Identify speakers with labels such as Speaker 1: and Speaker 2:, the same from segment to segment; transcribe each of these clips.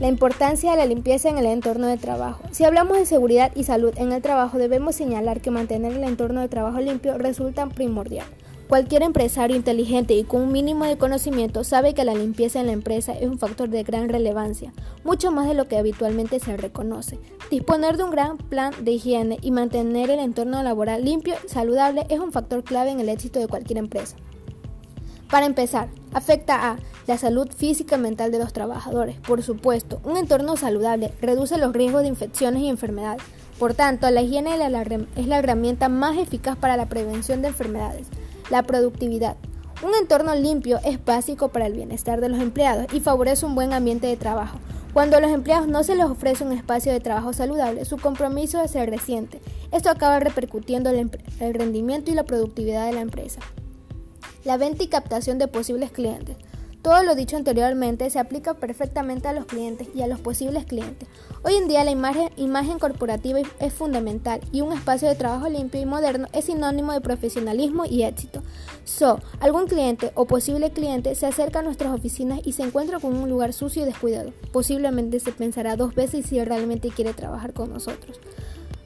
Speaker 1: La importancia de la limpieza en el entorno de trabajo. Si hablamos de seguridad y salud en el trabajo, debemos señalar que mantener el entorno de trabajo limpio resulta primordial. Cualquier empresario inteligente y con un mínimo de conocimiento sabe que la limpieza en la empresa es un factor de gran relevancia, mucho más de lo que habitualmente se reconoce. Disponer de un gran plan de higiene y mantener el entorno laboral limpio y saludable es un factor clave en el éxito de cualquier empresa. Para empezar, afecta a la salud física y mental de los trabajadores. Por supuesto, un entorno saludable reduce los riesgos de infecciones y enfermedades. Por tanto, la higiene es la herramienta más eficaz para la prevención de enfermedades. La productividad. Un entorno limpio es básico para el bienestar de los empleados y favorece un buen ambiente de trabajo. Cuando a los empleados no se les ofrece un espacio de trabajo saludable, su compromiso es ser reciente. Esto acaba repercutiendo en el rendimiento y la productividad de la empresa. La venta y captación de posibles clientes. Todo lo dicho anteriormente se aplica perfectamente a los clientes y a los posibles clientes. Hoy en día la imagen, corporativa es fundamental y un espacio de trabajo limpio y moderno es sinónimo de profesionalismo y éxito. So, algún cliente o posible cliente se acerca a nuestras oficinas y se encuentra con un lugar sucio y descuidado. Posiblemente se pensará dos veces si realmente quiere trabajar con nosotros.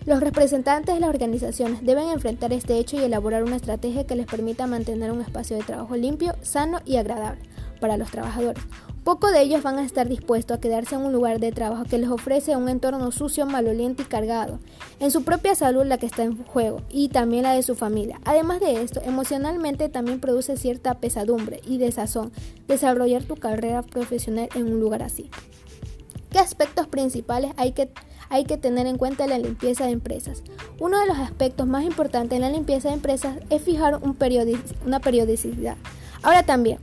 Speaker 1: Los representantes de las organizaciones deben enfrentar este hecho y elaborar una estrategia que les permita mantener un espacio de trabajo limpio, sano y agradable para los trabajadores. Poco de ellos van a estar dispuestos a quedarse en un lugar de trabajo que les ofrece un entorno sucio, maloliente y cargado. En su propia salud la que está en juego y también la de su familia. Además de esto, emocionalmente también produce cierta pesadumbre y desazón desarrollar tu carrera profesional en un lugar así. ¿Qué aspectos principales hay que, hay que tener en cuenta en la limpieza de empresas? Uno de los aspectos más importantes en la limpieza de empresas es fijar un una periodicidad. Ahora también,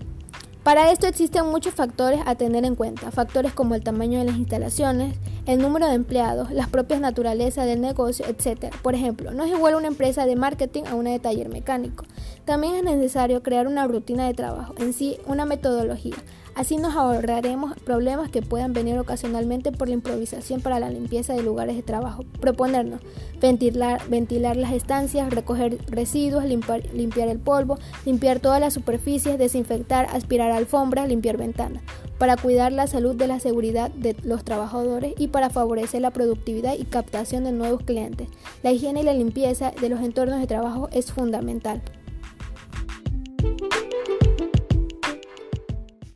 Speaker 1: para esto existen muchos factores a tener en cuenta, factores como el tamaño de las instalaciones, el número de empleados, las propias naturalezas del negocio, etc. Por ejemplo, no es igual una empresa de marketing a una de taller mecánico. También es necesario crear una rutina de trabajo, en sí una metodología. Así nos ahorraremos problemas que puedan venir ocasionalmente por la improvisación para la limpieza de lugares de trabajo. Proponernos ventilar, las estancias, recoger residuos, limpiar el polvo, limpiar todas las superficies, desinfectar, aspirar alfombras, limpiar ventanas, para cuidar la salud de la seguridad de los trabajadores y para favorecer la productividad y captación de nuevos clientes. La higiene y la limpieza de los entornos de trabajo es fundamental.